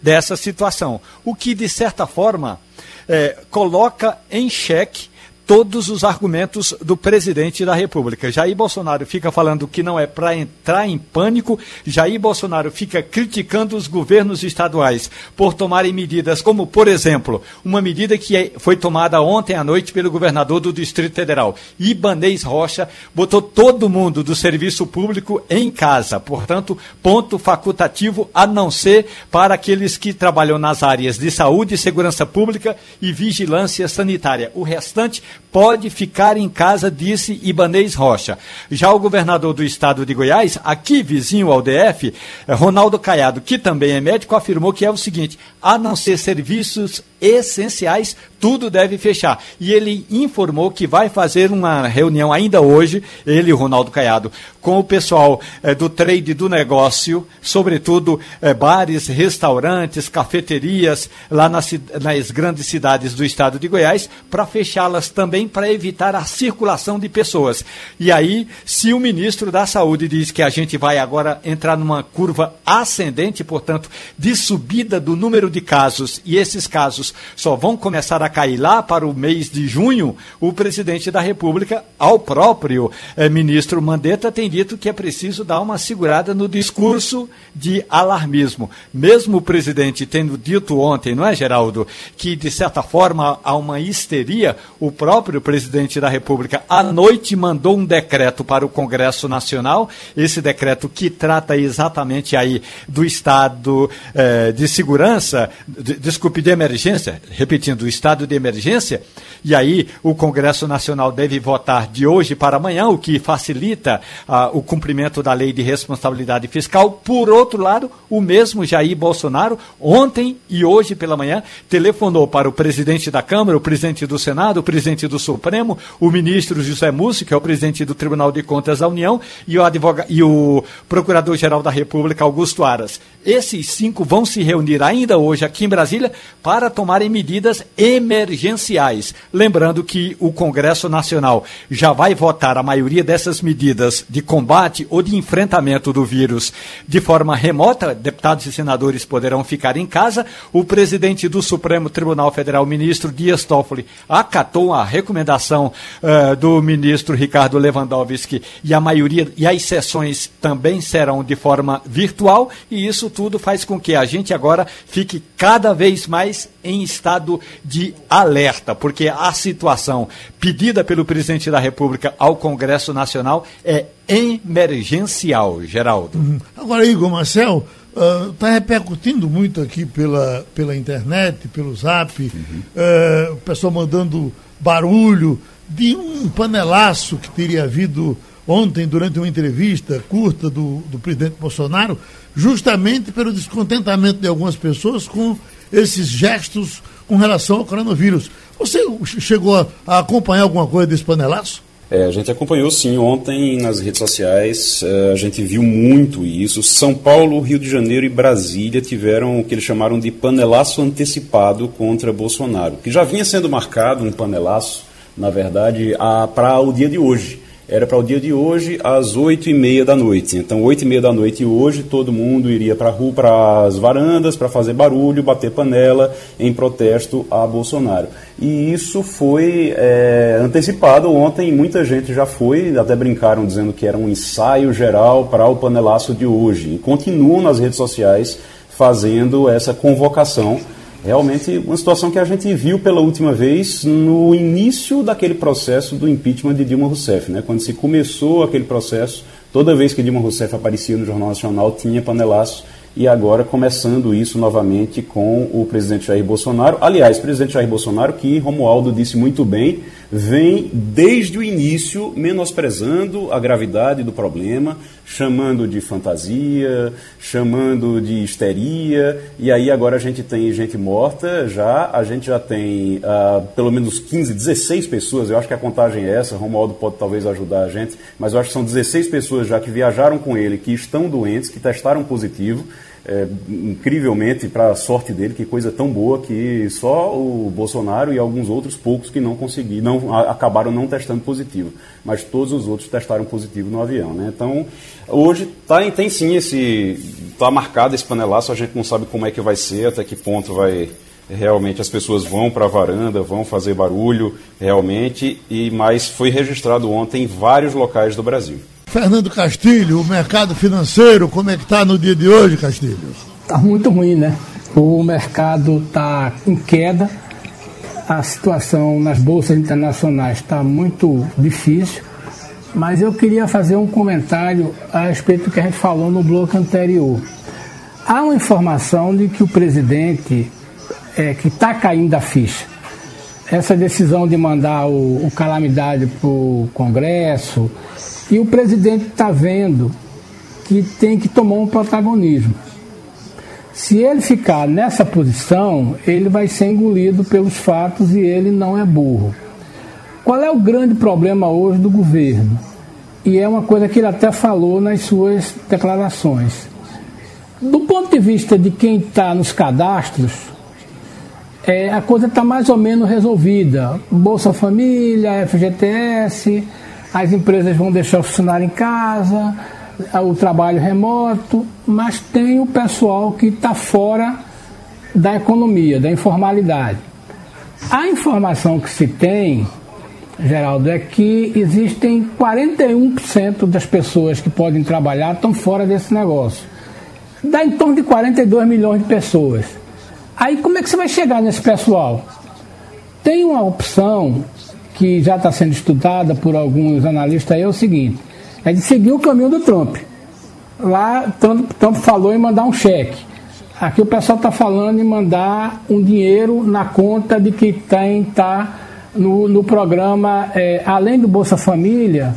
dessa situação. O que, de certa forma, é, coloca em xeque todos os argumentos do presidente da República. Jair Bolsonaro fica falando que não é para entrar em pânico, Jair Bolsonaro fica criticando os governos estaduais por tomarem medidas como, por exemplo, uma medida que é, foi tomada ontem à noite pelo governador do Distrito Federal, Ibanez Rocha, botou todo mundo do serviço público em casa, portanto, ponto facultativo a não ser para aqueles que trabalham nas áreas de saúde, segurança pública e vigilância sanitária. O restante pode ficar em casa, disse Ibanez Rocha. Já o governador do estado de Goiás, aqui vizinho ao DF, eh, Ronaldo Caiado, que também é médico, afirmou que é o seguinte: a não ser serviços essenciais, tudo deve fechar. E ele informou que vai fazer uma reunião ainda hoje, ele, Ronaldo Caiado, com o pessoal eh, do trade do negócio, sobretudo eh, bares, restaurantes, cafeterias, lá nas, nas grandes cidades do estado de Goiás, para fechá-las também para evitar a circulação de pessoas. E aí, se o ministro da Saúde diz que a gente vai agora entrar numa curva ascendente, portanto, de subida do número de casos, e esses casos só vão começar a cair lá para o mês de junho, o presidente da República, ao próprio eh, ministro Mandetta, tem dito que é preciso dar uma segurada no discurso de alarmismo. Mesmo o presidente tendo dito ontem, não é, Geraldo, que de certa forma há uma histeria, o próprio presidente da República à noite mandou um decreto para o Congresso Nacional, esse decreto que trata exatamente aí do estado eh, de segurança, de, desculpe, de emergência, repetindo, o estado de emergência, e aí o Congresso Nacional deve votar de hoje para amanhã, o que facilita ah, o cumprimento da lei de responsabilidade fiscal. Por outro lado, o mesmo Jair Bolsonaro, ontem e hoje pela manhã, telefonou para o presidente da Câmara, o presidente do Senado, o presidente do Supremo, o ministro José Múcio, que é o presidente do Tribunal de Contas da União, e o, advogado, e o procurador-geral da República, Augusto Aras. Esses cinco vão se reunir ainda hoje aqui em Brasília para tomarem medidas emergenciais. Lembrando que o Congresso Nacional já vai votar a maioria dessas medidas de combate ou de enfrentamento do vírus de forma remota. Deputados e senadores poderão ficar em casa. O presidente do Supremo Tribunal Federal, ministro Dias Toffoli, acatou a recomendação uh, do ministro Ricardo Lewandowski e a maioria e as sessões também serão de forma virtual e isso tudo faz com que a gente agora fique cada vez mais em estado de alerta, porque a situação pedida pelo presidente da República ao Congresso Nacional é emergencial, Geraldo. Uhum. Agora, Igor Marcel, está uh, repercutindo muito aqui pela, pela internet, pelo zap, uhum. uh, o pessoal mandando barulho de um panelaço que teria havido ontem durante uma entrevista curta do, do presidente Bolsonaro, justamente pelo descontentamento de algumas pessoas com esses gestos com relação ao coronavírus. Você chegou a, acompanhar alguma coisa desse panelaço? É, a gente acompanhou sim ontem nas redes sociais, é, a gente viu muito isso. São Paulo, Rio de Janeiro e Brasília tiveram o que eles chamaram de panelaço antecipado contra Bolsonaro, que já vinha sendo marcado um panelaço, na verdade, para o dia de hoje era para o dia de hoje às oito e meia da noite. Então, oito e meia da noite hoje, todo mundo iria para rua, para as varandas, para fazer barulho, bater panela em protesto a Bolsonaro. E isso foi é, antecipado ontem, muita gente já foi, até brincaram dizendo que era um ensaio geral para o panelaço de hoje. E continuam nas redes sociais fazendo essa convocação realmente uma situação que a gente viu pela última vez no início daquele processo do impeachment de Dilma Rousseff, né? quando se começou aquele processo, toda vez que Dilma Rousseff aparecia no Jornal Nacional tinha panelaço e agora começando isso novamente com o presidente Jair Bolsonaro. Aliás, presidente Jair Bolsonaro, que Romualdo disse muito bem, vem desde o início menosprezando a gravidade do problema, chamando de fantasia, chamando de histeria, e aí agora a gente tem gente morta já, a gente já tem uh, pelo menos 15, 16 pessoas, eu acho que a contagem é essa, Romualdo pode talvez ajudar a gente, mas eu acho que são 16 pessoas já que viajaram com ele, que estão doentes, que testaram positivo, é, incrivelmente, para a sorte dele, que coisa tão boa que só o Bolsonaro e alguns outros poucos que não conseguiram, não, acabaram não testando positivo, mas todos os outros testaram positivo no avião. Né? Então, hoje tá, tem sim esse. está marcado esse panelaço, a gente não sabe como é que vai ser, até que ponto vai. Realmente as pessoas vão para a varanda, vão fazer barulho, realmente, e mas foi registrado ontem em vários locais do Brasil. Fernando Castilho, o mercado financeiro, como é que está no dia de hoje, Castilho? Está muito ruim, né? O mercado está em queda, a situação nas bolsas internacionais está muito difícil, mas eu queria fazer um comentário a respeito do que a gente falou no bloco anterior. Há uma informação de que o presidente é, que está caindo a ficha. Essa decisão de mandar o, o calamidade para o Congresso, e o presidente está vendo que tem que tomar um protagonismo. Se ele ficar nessa posição, ele vai ser engolido pelos fatos e ele não é burro. Qual é o grande problema hoje do governo? E é uma coisa que ele até falou nas suas declarações. Do ponto de vista de quem está nos cadastros, é, a coisa está mais ou menos resolvida. Bolsa Família, FGTS, as empresas vão deixar o funcionário em casa, o trabalho remoto, mas tem o pessoal que está fora da economia, da informalidade. A informação que se tem, Geraldo, é que existem 41% das pessoas que podem trabalhar estão fora desse negócio. Dá em torno de 42 milhões de pessoas. Aí como é que você vai chegar nesse pessoal? Tem uma opção que já está sendo estudada por alguns analistas é o seguinte, é de seguir o caminho do Trump. Lá, Trump, Trump falou em mandar um cheque. Aqui o pessoal está falando em mandar um dinheiro na conta de que tem tá no, no programa, é, além do Bolsa Família,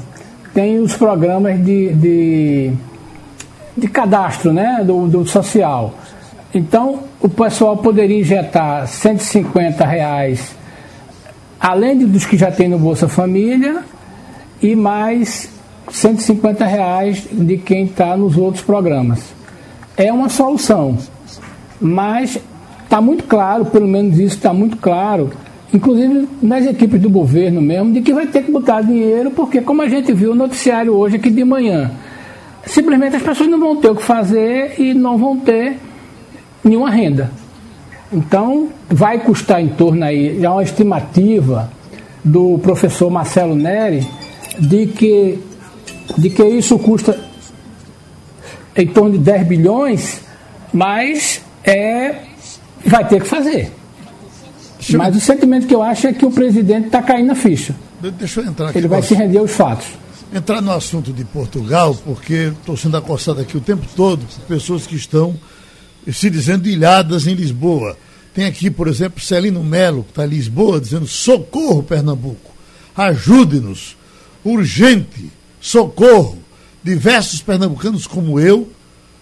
tem os programas de, de, de cadastro né, do, do social. Então, o pessoal poderia injetar 150 reais, além dos que já tem no Bolsa Família, e mais 150 reais de quem está nos outros programas. É uma solução, mas está muito claro, pelo menos isso está muito claro, inclusive nas equipes do governo mesmo, de que vai ter que botar dinheiro, porque como a gente viu o noticiário hoje aqui de manhã, simplesmente as pessoas não vão ter o que fazer e não vão ter nenhuma renda. Então, vai custar em torno aí, já uma estimativa do professor Marcelo Neri, de que de que isso custa em torno de 10 bilhões, mas é, vai ter que fazer. Deixa mas eu... o sentimento que eu acho é que o presidente está caindo na ficha. Deixa eu entrar aqui. Ele vai se render aos fatos. Entrar no assunto de Portugal, porque estou sendo acossado aqui o tempo todo por pessoas que estão se dizendo ilhadas em Lisboa. Tem aqui, por exemplo, Celino Melo, que está em Lisboa, dizendo: socorro, Pernambuco, ajude-nos, urgente socorro. Diversos pernambucanos como eu,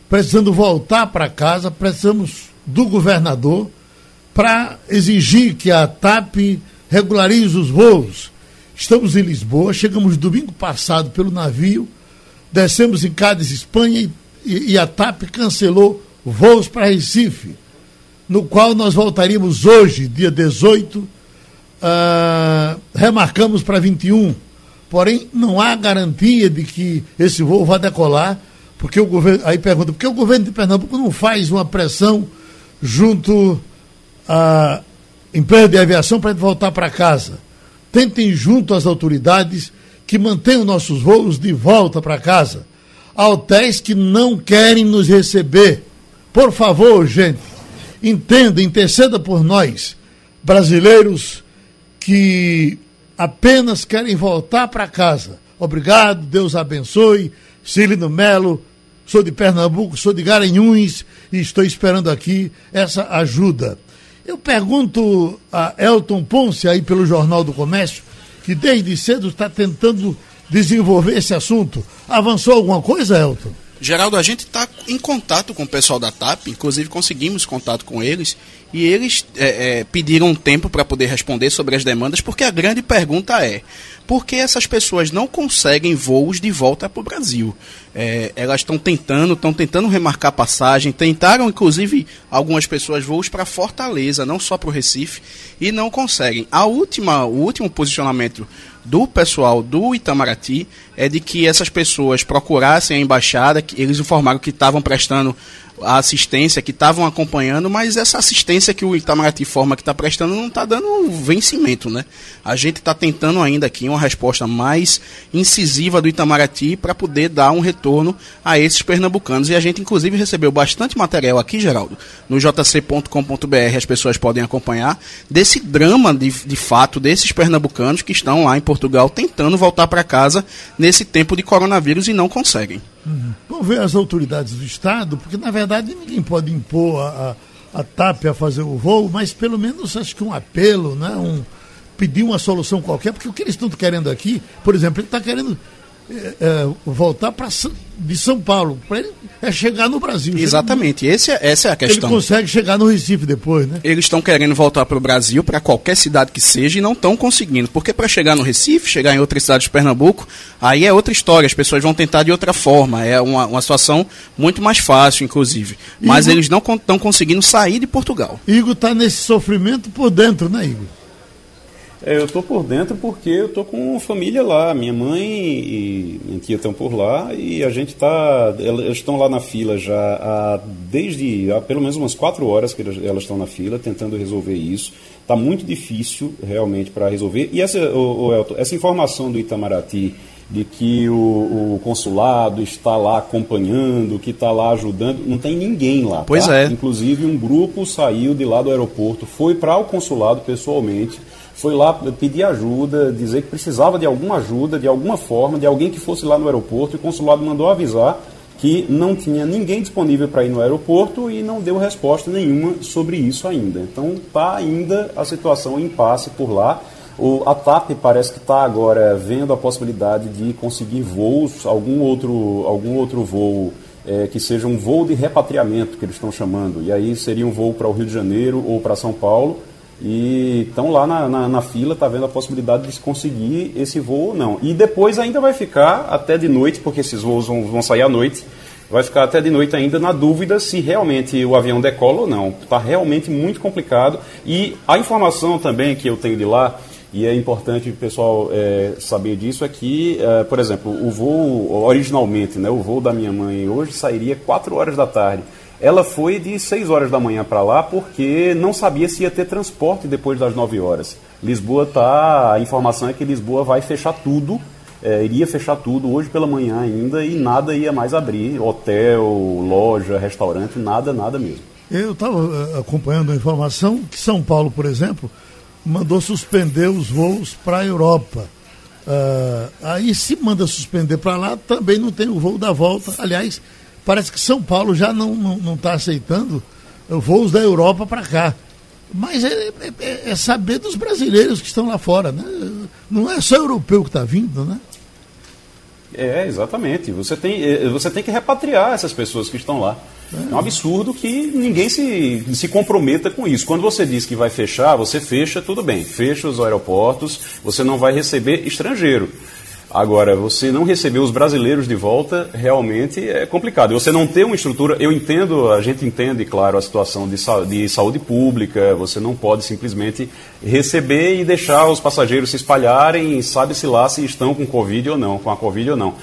precisando voltar para casa, precisamos do governador para exigir que a TAP regularize os voos. Estamos em Lisboa, chegamos domingo passado pelo navio, descemos em Cádiz, Espanha, e, e a TAP cancelou voos para Recife, no qual nós voltaríamos hoje, dia 18, uh, ah, remarcamos para 21 Porém, não há garantia de que esse voo vá decolar, porque o governo. Aí pergunta, por que o governo de Pernambuco não faz uma pressão junto à empresa de aviação para voltar para casa? Tentem junto às autoridades que mantenham nossos voos de volta para casa. Há hotéis que não querem nos receber. Por favor, gente, entenda, interceda por nós, brasileiros que apenas querem voltar para casa. Obrigado, Deus abençoe. Cilino Melo, sou de Pernambuco, sou de Garanhuns e estou esperando aqui essa ajuda. Eu pergunto a Elton Ponce, aí pelo Jornal do Comércio, que desde cedo está tentando desenvolver esse assunto. Avançou alguma coisa, Elton? Geraldo, a gente está em contato com o pessoal da TAP, inclusive conseguimos contato com eles, e eles é, é, pediram um tempo para poder responder sobre as demandas, porque a grande pergunta é: por que essas pessoas não conseguem voos de volta para o Brasil? É, elas estão tentando, estão tentando remarcar passagem, tentaram inclusive algumas pessoas voos para Fortaleza, não só para o Recife, e não conseguem. A última, o último posicionamento do pessoal do Itamaraty é de que essas pessoas procurassem a embaixada, que eles informaram que estavam prestando a assistência que estavam acompanhando, mas essa assistência que o Itamaraty forma que está prestando não está dando vencimento, né? A gente está tentando ainda aqui uma resposta mais incisiva do Itamaraty para poder dar um retorno a esses pernambucanos. E a gente, inclusive, recebeu bastante material aqui, Geraldo, no jc.com.br, as pessoas podem acompanhar, desse drama de, de fato desses pernambucanos que estão lá em Portugal tentando voltar para casa nesse tempo de coronavírus e não conseguem. Uhum. Vamos ver as autoridades do Estado, porque na verdade ninguém pode impor a, a, a TAP a fazer o voo, mas pelo menos acho que um apelo, né? um, pedir uma solução qualquer, porque o que eles estão querendo aqui, por exemplo, ele está querendo é, é, voltar para de São Paulo. Para ele é chegar no Brasil. Exatamente, Esse é, essa é a questão. Ele consegue chegar no Recife depois, né? Eles estão querendo voltar para o Brasil, para qualquer cidade que seja, e não estão conseguindo. Porque para chegar no Recife, chegar em outra cidade de Pernambuco, aí é outra história. As pessoas vão tentar de outra forma. É uma, uma situação muito mais fácil, inclusive. Mas Igor... eles não estão conseguindo sair de Portugal. Igor está nesse sofrimento por dentro, né, Igor? É, eu tô por dentro porque eu tô com família lá. Minha mãe e minha tia estão por lá e a gente tá. Elas estão lá na fila já há, desde há pelo menos umas quatro horas que elas estão na fila tentando resolver isso. Tá muito difícil realmente para resolver. E essa, o, o Elton, essa informação do Itamaraty de que o, o, consulado está lá acompanhando, que está lá ajudando. Não tem ninguém lá. Pois tá? é. Inclusive, um grupo saiu de lá do aeroporto, foi para o consulado pessoalmente, foi lá pedir ajuda, dizer que precisava de alguma ajuda, de alguma forma, de alguém que fosse lá no aeroporto, e o consulado mandou avisar que não tinha ninguém disponível para ir no aeroporto e não deu resposta nenhuma sobre isso ainda. Então está ainda a situação em impasse por lá. O, a TAP parece que está agora vendo a possibilidade de conseguir voos, algum outro, algum outro voo é, que seja um voo de repatriamento, que eles estão chamando. E aí seria um voo para o Rio de Janeiro ou para São Paulo. E estão lá na, na, na fila, está vendo a possibilidade de se conseguir esse voo ou não. E depois ainda vai ficar até de noite, porque esses voos vão, vão sair à noite, vai ficar até de noite ainda na dúvida se realmente o avião decola ou não. Está realmente muito complicado. E a informação também que eu tenho de lá e é importante o pessoal é, saber disso, é que, é, por exemplo, o voo, originalmente, né, o voo da minha mãe hoje sairia 4 horas da tarde. Ela foi de 6 horas da manhã para lá porque não sabia se ia ter transporte depois das 9 horas. Lisboa tá. A informação é que Lisboa vai fechar tudo, é, iria fechar tudo hoje pela manhã ainda e nada ia mais abrir. Hotel, loja, restaurante, nada, nada mesmo. Eu estava acompanhando a informação que São Paulo, por exemplo, mandou suspender os voos para a Europa. Uh, aí, se manda suspender para lá, também não tem o voo da volta. Aliás, parece que São Paulo já não está não, não tá aceitando voos da Europa para cá. Mas é, é, é, saber dos brasileiros que estão lá fora, né? Não é só europeu que está vindo, né? É, exatamente. Você tem, você tem que repatriar essas pessoas que estão lá. É um absurdo que ninguém se, se comprometa com isso. Quando você diz que vai fechar, você fecha, tudo bem. Fecha os aeroportos, você não vai receber estrangeiro. Agora, você não receber os brasileiros de volta realmente é complicado. Você não ter uma estrutura, eu entendo, a gente entende, claro, a situação de, de saúde pública, você não pode simplesmente receber e deixar os passageiros se espalharem, sabe-se lá se estão com Covid ou não, com a Covid ou não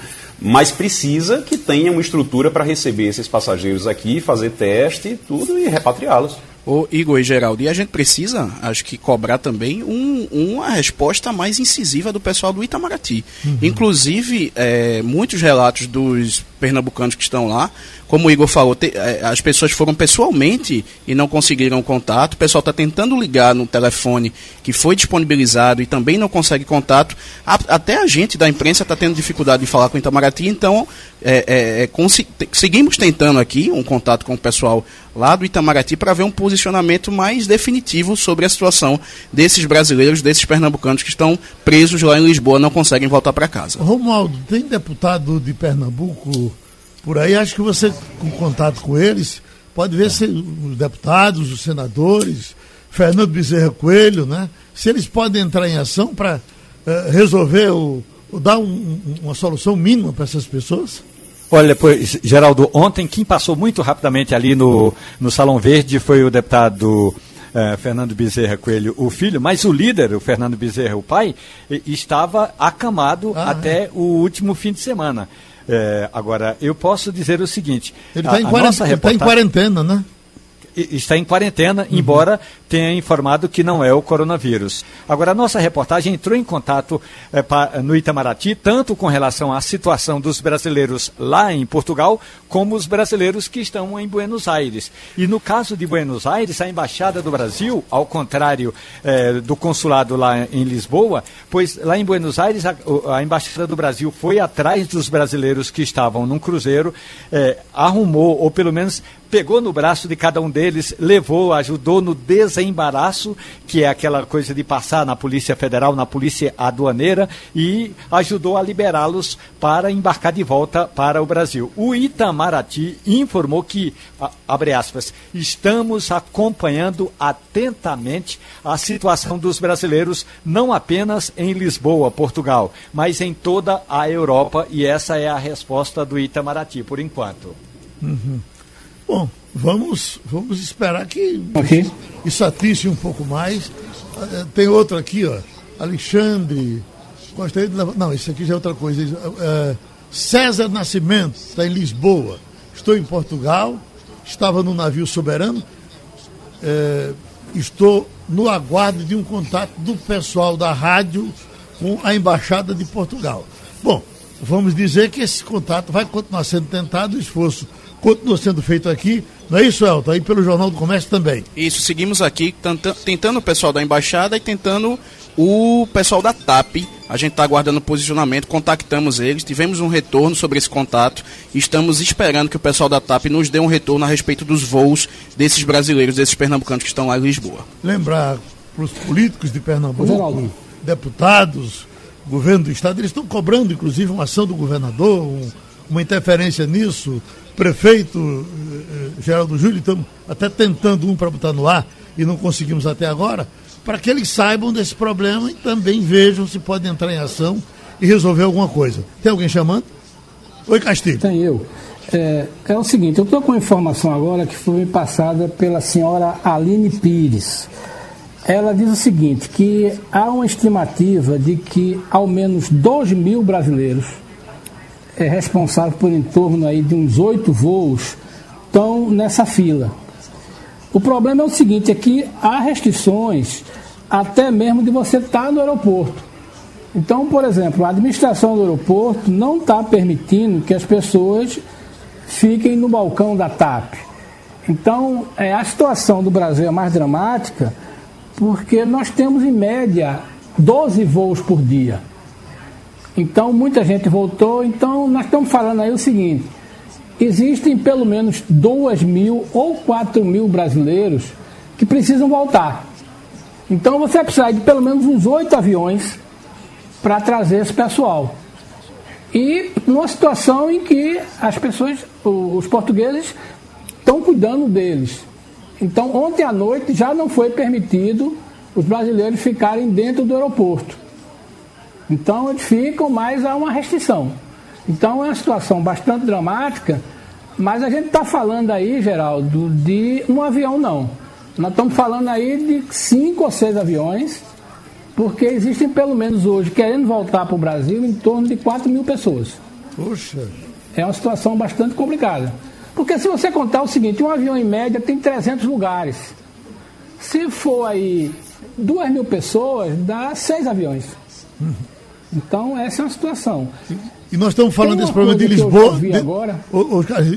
mas precisa que tenha uma estrutura para receber esses passageiros aqui, fazer teste, tudo e repatriá-los. O Igor e Geraldo, e a gente precisa, acho que, cobrar também um, uma resposta mais incisiva do pessoal do Itamaraty. Uhum. Inclusive, é, muitos relatos dos pernambucanos que estão lá, como o Igor falou, te, é, as pessoas foram pessoalmente e não conseguiram contato. O pessoal está tentando ligar no telefone que foi disponibilizado e também não consegue contato. A, até a gente da imprensa está tendo dificuldade de falar com o Itamaraty, então é, é, é seguimos tentando aqui um contato com o pessoal lá do Itamaraty para ver um posicionamento mais definitivo sobre a situação desses brasileiros, desses pernambucanos que estão presos lá em Lisboa, não conseguem voltar para casa. Romualdo, tem deputado de Pernambuco por aí, acho que você, com contato com eles, pode ver se os deputados, os senadores, Fernando Bezerra Coelho, né? Se eles podem entrar em ação para uh, eh, resolver o, dar um, uma solução mínima para essas pessoas? Olha, pois, Geraldo, ontem quem passou muito rapidamente ali no, no Salão Verde foi o deputado eh, Fernando Bezerra Coelho, o filho, mas o líder, o Fernando Bezerra, o pai, estava acamado ah, até é. o último fim de semana. É, agora, eu posso dizer o seguinte: ele está em, reportagem... tá em quarentena, né? Está em quarentena, uhum. embora tenha informado que não é o coronavírus. Agora, a nossa reportagem entrou em contato é, pa, no Itamaraty, tanto com relação à situação dos brasileiros lá em Portugal, como os brasileiros que estão em Buenos Aires. E no caso de Buenos Aires, a Embaixada do Brasil, ao contrário é, do consulado lá em Lisboa, pois lá em Buenos Aires a, a Embaixada do Brasil foi atrás dos brasileiros que estavam num cruzeiro, é, arrumou, ou pelo menos pegou no braço de cada um deles, levou, ajudou no desembaraço, que é aquela coisa de passar na Polícia Federal, na Polícia Aduaneira, e ajudou a liberá-los para embarcar de volta para o Brasil. O Itamaraty informou que, abre aspas, estamos acompanhando atentamente a situação dos brasileiros, não apenas em Lisboa, Portugal, mas em toda a Europa, e essa é a resposta do Itamaraty por enquanto. Uhum. Bom, vamos, vamos esperar que okay. isso atisse um pouco mais. Eh, tem outro aqui, ó. Alexandre, gostaria de levar. Não, isso aqui já é outra coisa. É, César Nascimento, está em Lisboa. Estou em Portugal, estava no navio soberano. É, estou no aguardo de um contato do pessoal da rádio com a Embaixada de Portugal. Bom, vamos dizer que esse contato vai continuar sendo tentado, o esforço continua sendo feito aqui. Não é isso, Elton? Aí pelo Jornal do Comércio também. Isso, seguimos aqui tentando o pessoal da Embaixada e tentando o pessoal da TAP. A gente está aguardando posicionamento, contactamos eles, tivemos um retorno sobre esse contato e estamos esperando que o pessoal da TAP nos dê um retorno a respeito dos voos desses brasileiros, desses pernambucanos que estão lá em Lisboa. Lembrar para os políticos de Pernambuco, deputados, governo do estado, eles estão cobrando, inclusive, uma ação do governador, um, uma interferência nisso. Prefeito eh, eh Geraldo Júlio, estamos até tentando um para botar no ar e não conseguimos até agora para que eles saibam desse problema e também vejam se pode entrar em ação e resolver alguma coisa. Tem alguém chamando? Oi, Castilho. Tem eu. É, é o seguinte, eu estou com uma informação agora que foi passada pela senhora Aline Pires. Ela diz o seguinte, que há uma estimativa de que ao menos 2 mil brasileiros é responsável por em torno aí de uns oito voos estão nessa fila. O problema é o seguinte, é que há restrições até mesmo de você estar no aeroporto. Então, por exemplo, a administração do aeroporto não está permitindo que as pessoas fiquem no balcão da TAP. Então, é, a situação do Brasil é mais dramática porque nós temos, em média, 12 voos por dia. Então, muita gente voltou. Então, nós estamos falando aí o seguinte: existem pelo menos 2 mil ou 4 mil brasileiros que precisam voltar. Então você vai precisar de pelo menos uns oito aviões para trazer esse pessoal. E numa situação em que as pessoas, os portugueses, estão cuidando deles. Então ontem à noite já não foi permitido os brasileiros ficarem dentro do aeroporto. Então eles ficam, mas há uma restrição. Então é uma situação bastante dramática, mas a gente está falando aí, Geraldo, de um avião não. Nós estamos falando aí de cinco ou seis aviões, porque existem pelo menos hoje, querendo voltar para o Brasil, em torno de 4 mil pessoas. Puxa! É uma situação bastante complicada. Porque se você contar o seguinte, um avião em média tem 300 lugares. Se for aí 2 mil pessoas, dá seis aviões. Então, essa é uma situação. E nós estamos falando desse problema de Lisboa. De, agora.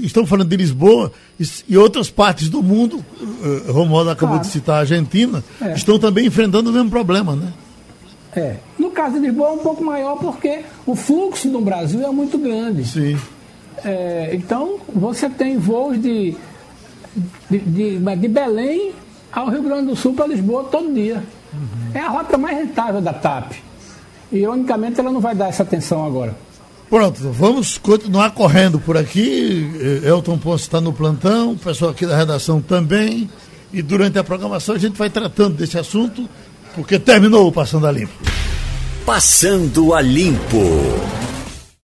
estamos falando de Lisboa e, e outras partes do mundo, uh, Romualdo acabou claro. de citar a Argentina, é. estão também enfrentando o mesmo problema, né? É. No caso de Lisboa é um pouco maior porque o fluxo no Brasil é muito grande. Sim. É, então, você tem voos de, de, de, de Belém ao Rio Grande do Sul para Lisboa todo dia. Uhum. É a rota mais rentável da TAP. Ironicamente, ela não vai dar essa atenção agora. Pronto, vamos continuar correndo por aqui. Elton Ponce está no plantão, o pessoal aqui da redação também. E durante a programação a gente vai tratando desse assunto, porque terminou o Passando a Limpo. Passando a Limpo.